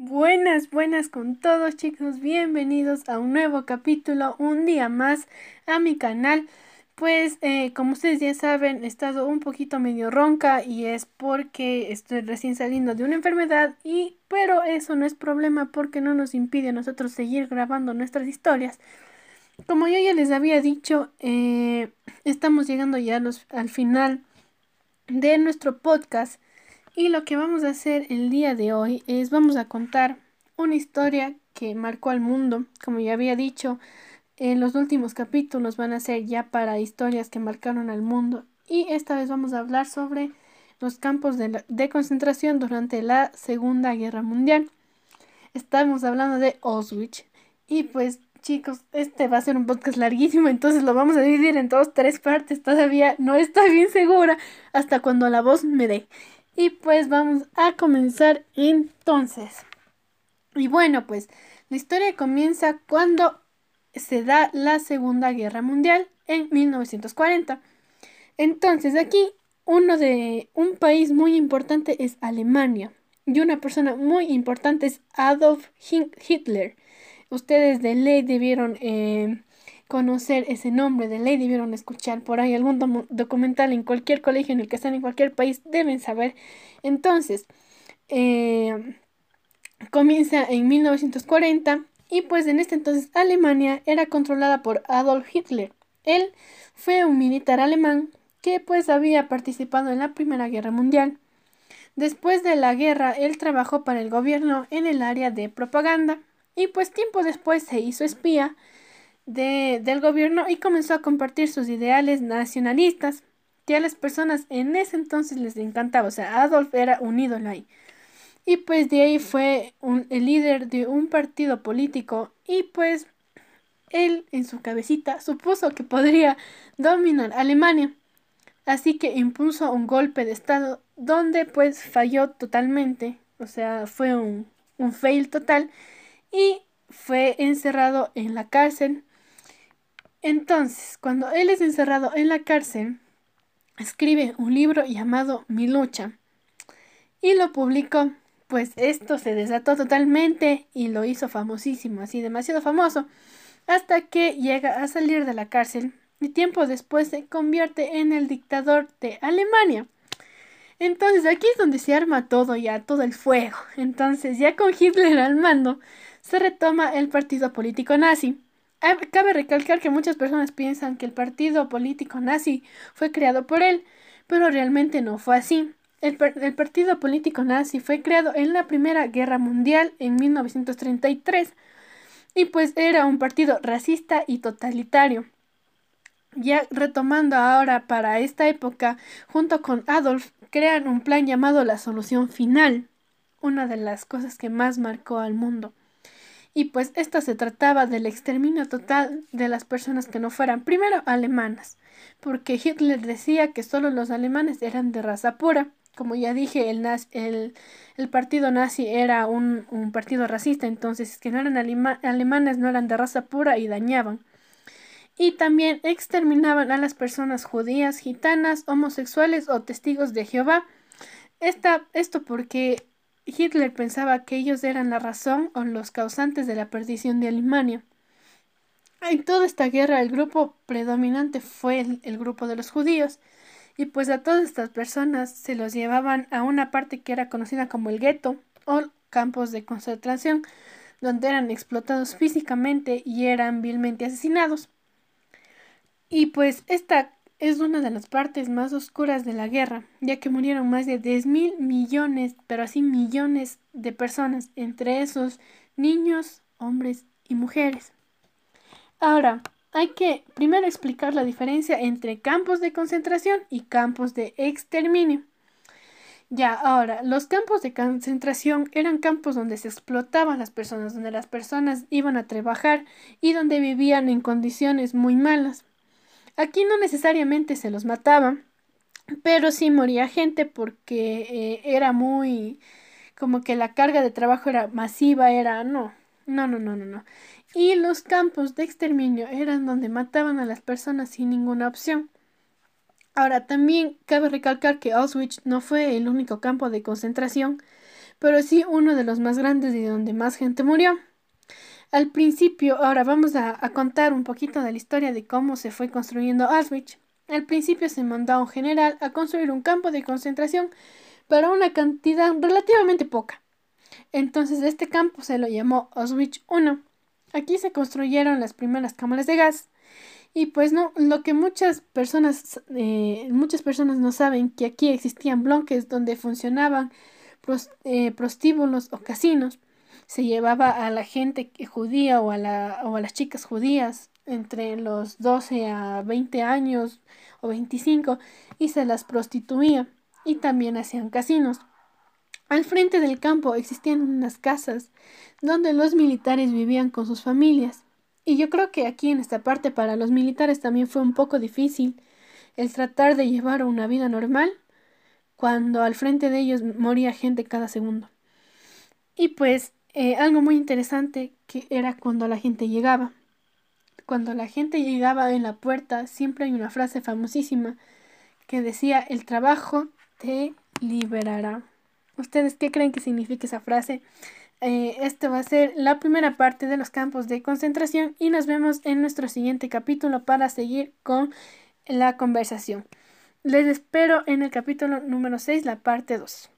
Buenas, buenas con todos chicos, bienvenidos a un nuevo capítulo, un día más a mi canal. Pues eh, como ustedes ya saben, he estado un poquito medio ronca y es porque estoy recién saliendo de una enfermedad y pero eso no es problema porque no nos impide a nosotros seguir grabando nuestras historias. Como yo ya les había dicho, eh, estamos llegando ya al final de nuestro podcast. Y lo que vamos a hacer el día de hoy es vamos a contar una historia que marcó al mundo. Como ya había dicho, en los últimos capítulos van a ser ya para historias que marcaron al mundo. Y esta vez vamos a hablar sobre los campos de, de concentración durante la Segunda Guerra Mundial. Estamos hablando de Auschwitz. Y pues chicos, este va a ser un podcast larguísimo, entonces lo vamos a dividir en dos, tres partes. Todavía no estoy bien segura hasta cuando la voz me dé. Y pues vamos a comenzar entonces. Y bueno, pues la historia comienza cuando se da la Segunda Guerra Mundial en 1940. Entonces aquí uno de un país muy importante es Alemania y una persona muy importante es Adolf Hitler. Ustedes de ley debieron eh, conocer ese nombre de ley, debieron escuchar por ahí algún documental en cualquier colegio en el que están en cualquier país, deben saber. Entonces, eh, comienza en 1940 y pues en este entonces Alemania era controlada por Adolf Hitler. Él fue un militar alemán que pues había participado en la Primera Guerra Mundial. Después de la guerra, él trabajó para el gobierno en el área de propaganda y pues tiempo después se hizo espía del gobierno y comenzó a compartir sus ideales nacionalistas que a las personas en ese entonces les encantaba. O sea, Adolf era un ídolo ahí. Y pues de ahí fue el líder de un partido político y pues él en su cabecita supuso que podría dominar Alemania. Así que impuso un golpe de estado donde pues falló totalmente. O sea, fue un, un fail total y fue encerrado en la cárcel entonces, cuando él es encerrado en la cárcel, escribe un libro llamado Mi lucha y lo publicó. Pues esto se desató totalmente y lo hizo famosísimo, así demasiado famoso, hasta que llega a salir de la cárcel y tiempo después se convierte en el dictador de Alemania. Entonces aquí es donde se arma todo ya, todo el fuego. Entonces ya con Hitler al mando, se retoma el partido político nazi cabe recalcar que muchas personas piensan que el partido político nazi fue creado por él, pero realmente no fue así. El, el, partido político nazi fue creado en la Primera Guerra Mundial en 1933 y pues era un partido racista y totalitario. Ya retomando ahora para esta época, junto con Adolf, crean un plan llamado la solución final, una de las cosas que más marcó al mundo y pues esto se trataba del exterminio total de las personas que no fueran primero alemanas, porque Hitler decía que solo los alemanes eran de raza pura. Como ya dije, el, el, el partido nazi era un, un, partido racista, entonces que no eran alemanes no eran de raza pura y dañaban. Y también exterminaban a las personas judías, gitanas, homosexuales o testigos de Jehová. Esta, esto porque Hitler pensaba que ellos eran la razón o los causantes de la perdición de Alemania. En toda esta guerra el grupo predominante fue el, grupo de los judíos, y pues a todas estas personas se los llevaban a una parte que era conocida como el gueto o campos de concentración, donde eran explotados físicamente y eran vilmente asesinados. Y pues esta es una de las partes más oscuras de la guerra, ya que murieron más de 10 mil millones, pero así millones de personas, entre esos niños, hombres y mujeres. Ahora, hay que primero explicar la diferencia entre campos de concentración y campos de exterminio. Ya, ahora, los campos de concentración eran campos donde se explotaban las personas, donde las personas iban a trabajar y donde vivían en condiciones muy malas. Aquí no necesariamente se los mataba, pero sí moría gente porque eh, era muy como que la carga de trabajo era masiva, era no, no, no, no, no, no. Y los campos de exterminio eran donde mataban a las personas sin ninguna opción. Ahora, también cabe recalcar que Auschwitz no fue el único campo de concentración, pero sí uno de los más grandes y donde más gente murió. Al principio, ahora vamos a, contar un poquito de la historia de cómo se fue construyendo Auschwitz. Al principio se mandó a un general a construir un campo de concentración para una cantidad relativamente poca. Entonces este campo se lo llamó Auschwitz I. Aquí se construyeron las primeras cámaras de gas. Y pues no, lo que muchas personas, eh, muchas personas no saben, que aquí existían bloques donde funcionaban eh, prostíbulos o casinos se llevaba a la gente judía o a, la, o a las chicas judías entre los 12 a 20 años o 25 y se las prostituía y también hacían casinos. Al frente del campo existían unas casas donde los militares vivían con sus familias. Y yo creo que aquí en esta parte para los militares también fue un poco difícil el tratar de llevar una vida normal cuando al frente de ellos moría gente cada segundo. Y pues eh, algo muy interesante que era cuando la gente llegaba. Cuando la gente llegaba en la puerta, siempre hay una frase famosísima que decía, el trabajo te liberará. ¿Ustedes qué creen que significa esa frase? Eh, esto va a ser la primera parte de los campos de concentración y nos vemos en nuestro siguiente capítulo para seguir con la conversación. Les espero en el capítulo número 6, la parte 2.